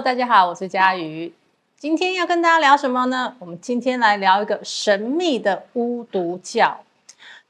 大家好，我是佳瑜。今天要跟大家聊什么呢？我们今天来聊一个神秘的巫毒教。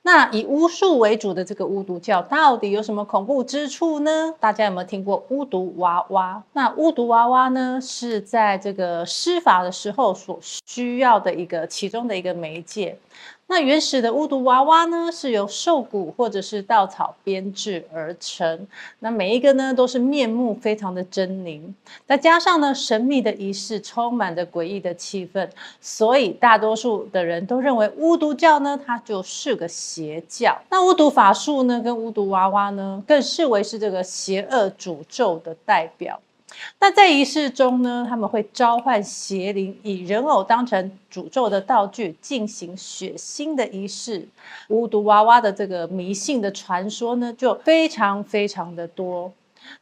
那以巫术为主的这个巫毒教，到底有什么恐怖之处呢？大家有没有听过巫毒娃娃？那巫毒娃娃呢，是在这个施法的时候所需要的一个其中的一个媒介。那原始的巫毒娃娃呢，是由兽骨或者是稻草编制而成。那每一个呢，都是面目非常的狰狞。再加上呢，神秘的仪式充满着诡异的气氛，所以大多数的人都认为巫毒教呢，它就是个邪教。那巫毒法术呢，跟巫毒娃娃呢，更视为是这个邪恶诅咒的代表。那在仪式中呢，他们会召唤邪灵，以人偶当成诅咒的道具，进行血腥的仪式。巫毒娃娃的这个迷信的传说呢，就非常非常的多。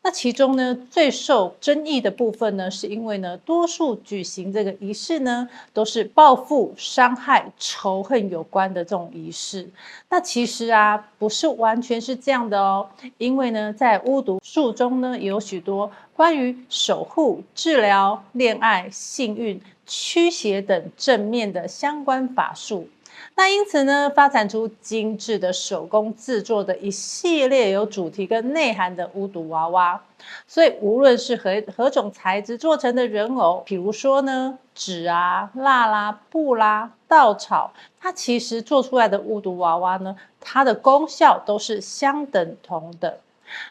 那其中呢，最受争议的部分呢，是因为呢，多数举行这个仪式呢，都是报复、伤害、仇恨有关的这种仪式。那其实啊，不是完全是这样的哦，因为呢，在巫毒术中呢，有许多关于守护、治疗、恋爱、幸运、驱邪等正面的相关法术。那因此呢，发展出精致的手工制作的一系列有主题跟内涵的巫毒娃娃。所以无论是何何种材质做成的人偶，比如说呢，纸啊、蜡啦、布啦、稻草，它其实做出来的巫毒娃娃呢，它的功效都是相等同的。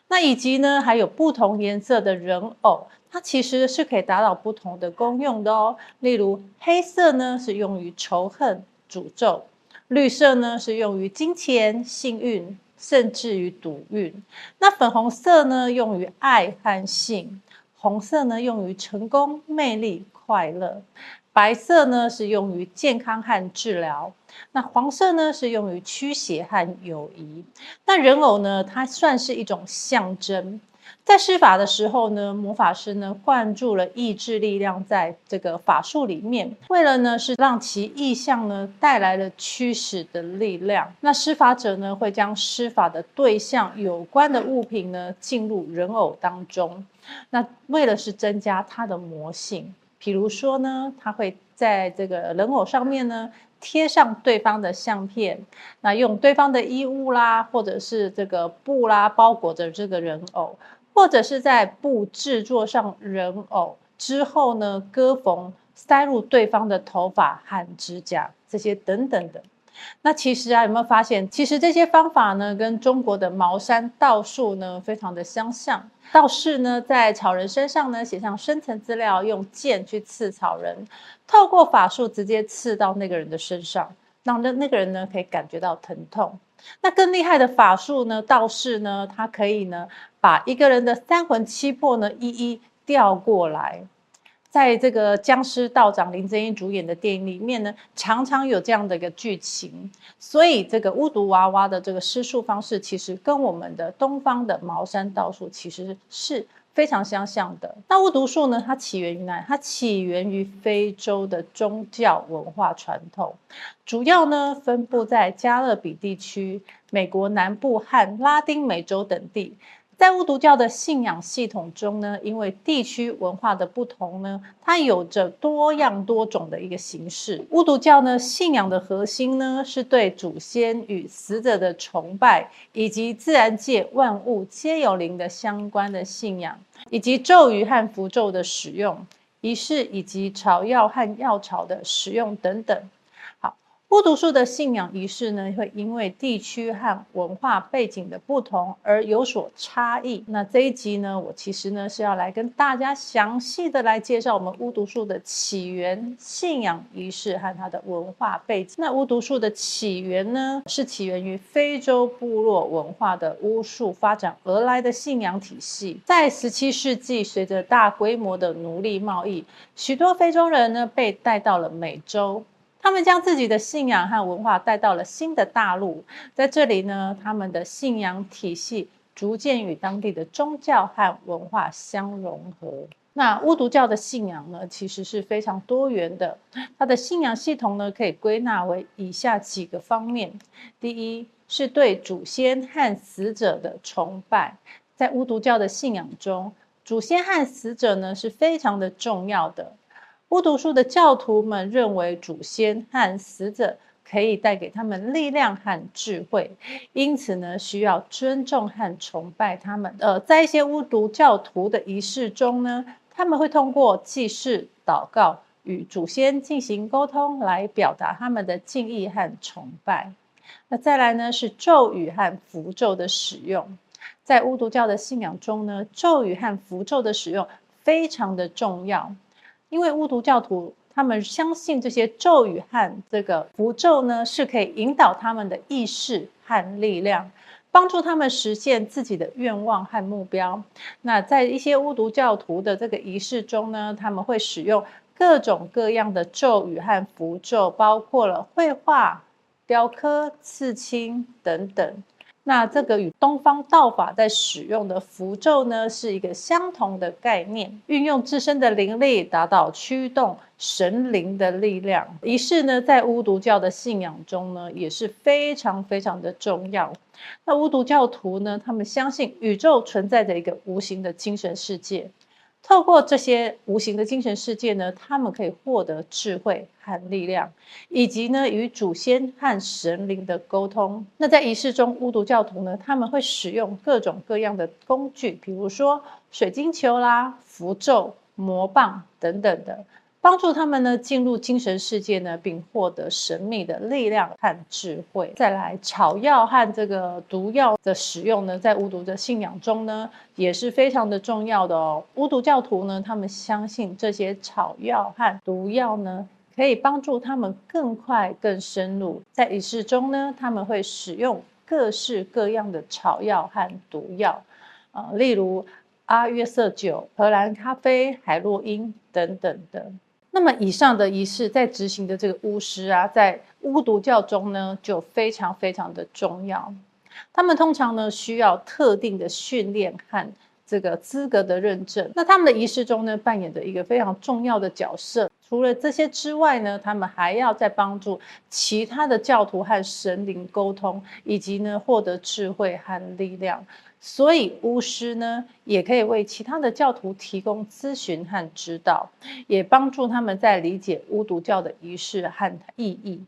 那以及呢，还有不同颜色的人偶，它其实是可以达到不同的功用的哦。例如黑色呢，是用于仇恨、诅咒。绿色呢，是用于金钱、幸运，甚至于赌运。那粉红色呢，用于爱和性；红色呢，用于成功、魅力、快乐；白色呢，是用于健康和治疗；那黄色呢，是用于驱邪和友谊。那人偶呢，它算是一种象征。在施法的时候呢，魔法师呢灌注了意志力量在这个法术里面，为了呢是让其意象呢带来了驱使的力量。那施法者呢会将施法的对象有关的物品呢进入人偶当中，那为了是增加它的魔性，比如说呢，他会在这个人偶上面呢贴上对方的相片，那用对方的衣物啦，或者是这个布啦包裹着这个人偶。或者是在布制作上人偶之后呢，割缝塞入对方的头发和指甲这些等等的。那其实啊，有没有发现，其实这些方法呢，跟中国的茅山道术呢，非常的相像。道士呢，在草人身上呢，写上生辰资料，用剑去刺草人，透过法术直接刺到那个人的身上，让那那个人呢，可以感觉到疼痛。那更厉害的法术呢，道士呢，他可以呢，把一个人的三魂七魄呢，一一调过来。在这个僵尸道长林正英主演的电影里面呢，常常有这样的一个剧情。所以这个巫毒娃娃的这个施术方式，其实跟我们的东方的茅山道术其实是非常相像的。那巫毒术呢，它起源于哪？它起源于非洲的宗教文化传统，主要呢分布在加勒比地区、美国南部和拉丁美洲等地。在巫毒教的信仰系统中呢，因为地区文化的不同呢，它有着多样多种的一个形式。巫毒教呢，信仰的核心呢，是对祖先与死者的崇拜，以及自然界万物皆有灵的相关的信仰，以及咒语和符咒的使用、仪式以及草药和药草的使用等等。巫毒术的信仰仪式呢，会因为地区和文化背景的不同而有所差异。那这一集呢，我其实呢是要来跟大家详细的来介绍我们巫毒术的起源、信仰仪式和它的文化背景。那巫毒术的起源呢，是起源于非洲部落文化的巫术发展而来的信仰体系。在十七世纪，随着大规模的奴隶贸易，许多非洲人呢被带到了美洲。他们将自己的信仰和文化带到了新的大陆，在这里呢，他们的信仰体系逐渐与当地的宗教和文化相融合。那巫毒教的信仰呢，其实是非常多元的。它的信仰系统呢，可以归纳为以下几个方面：第一，是对祖先和死者的崇拜。在巫毒教的信仰中，祖先和死者呢是非常的重要的。巫毒术的教徒们认为祖先和死者可以带给他们力量和智慧，因此呢需要尊重和崇拜他们。呃，在一些巫毒教徒的仪式中呢，他们会通过祭祀、祷告与祖先进行沟通，来表达他们的敬意和崇拜。那再来呢是咒语和符咒的使用。在巫毒教的信仰中呢，咒语和符咒的使用非常的重要，因为巫毒教徒他们相信这些咒语和这个符咒呢，是可以引导他们的意识和力量，帮助他们实现自己的愿望和目标。那在一些巫毒教徒的这个仪式中呢，他们会使用各种各样的咒语和符咒，包括了绘画、雕刻、刺青等等。那这个与东方道法在使用的符咒呢，是一个相同的概念，运用自身的灵力，达到驱动神灵的力量。仪式呢，在巫毒教的信仰中呢，也是非常非常的重要。那巫毒教徒呢，他们相信宇宙存在着一个无形的精神世界。透过这些无形的精神世界呢，他们可以获得智慧和力量，以及呢与祖先和神灵的沟通。那在仪式中，巫毒教徒呢，他们会使用各种各样的工具，比如说水晶球啦、符咒、魔棒等等的。帮助他们呢进入精神世界呢，并获得神秘的力量和智慧。再来，草药和这个毒药的使用呢，在巫毒的信仰中呢，也是非常的重要的哦。巫毒教徒呢，他们相信这些草药和毒药呢，可以帮助他们更快、更深入。在仪式中呢，他们会使用各式各样的草药和毒药，啊、例如阿约瑟酒、荷兰咖啡、海洛因等等的。那么以上的仪式在执行的这个巫师啊，在巫毒教中呢，就非常非常的重要。他们通常呢需要特定的训练和这个资格的认证。那他们的仪式中呢，扮演着一个非常重要的角色。除了这些之外呢，他们还要再帮助其他的教徒和神灵沟通，以及呢获得智慧和力量。所以巫师呢，也可以为其他的教徒提供咨询和指导，也帮助他们在理解巫毒教的仪式和意义。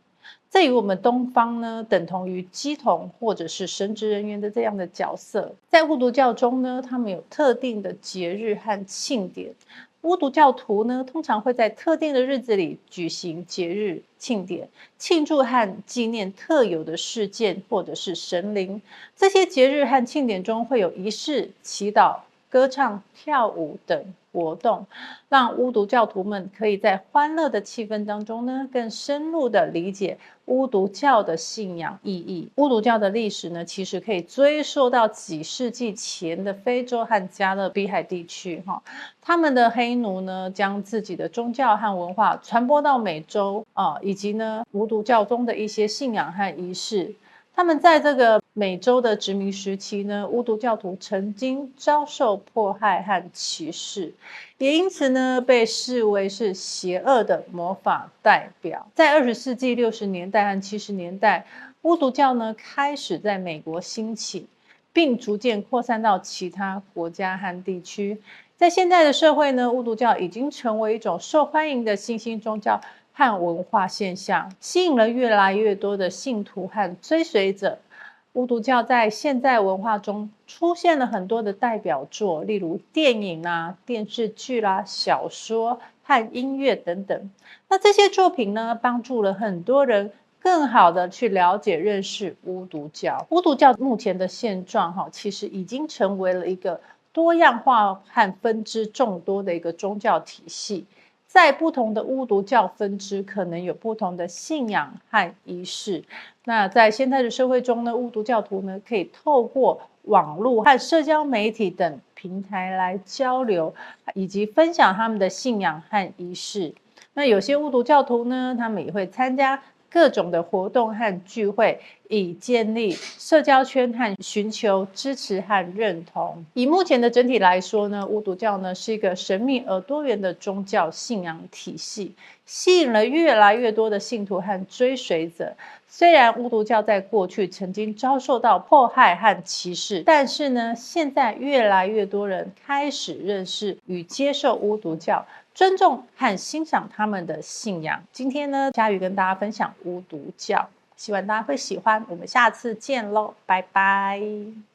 这与我们东方呢，等同于乩童或者是神职人员的这样的角色。在巫毒教中呢，他们有特定的节日和庆典。巫毒教徒呢，通常会在特定的日子里举行节日庆典，庆祝和纪念特有的事件或者是神灵。这些节日和庆典中会有仪式、祈祷。歌唱、跳舞等活动，让巫毒教徒们可以在欢乐的气氛当中呢，更深入的理解巫毒教的信仰意义。巫毒教的历史呢，其实可以追溯到几世纪前的非洲和加勒比海地区。哈，他们的黑奴呢，将自己的宗教和文化传播到美洲啊，以及呢，巫毒教中的一些信仰和仪式。他们在这个美洲的殖民时期呢，巫毒教徒曾经遭受迫害和歧视，也因此呢，被视为是邪恶的魔法代表。在二十世纪六十年代和七十年代，巫毒教呢开始在美国兴起，并逐渐扩散到其他国家和地区。在现在的社会呢，巫毒教已经成为一种受欢迎的新兴宗教。和文化现象吸引了越来越多的信徒和追随者。巫毒教在现代文化中出现了很多的代表作，例如电影啊、电视剧啦、小说和音乐等等。那这些作品呢，帮助了很多人更好的去了解、认识巫毒教。巫毒教目前的现状，哈，其实已经成为了一个多样化和分支众多的一个宗教体系。在不同的巫毒教分支，可能有不同的信仰和仪式。那在现在的社会中呢，巫毒教徒呢，可以透过网络和社交媒体等平台来交流，以及分享他们的信仰和仪式。那有些巫毒教徒呢，他们也会参加各种的活动和聚会，以建立社交圈和寻求支持和认同。以目前的整体来说呢，巫毒教呢是一个神秘而多元的宗教信仰体系，吸引了越来越多的信徒和追随者。虽然巫毒教在过去曾经遭受到迫害和歧视，但是呢，现在越来越多人开始认识与接受巫毒教，尊重和欣赏他们的信仰。今天呢，佳瑜跟大家分享巫毒教，希望大家会喜欢。我们下次见喽，拜拜。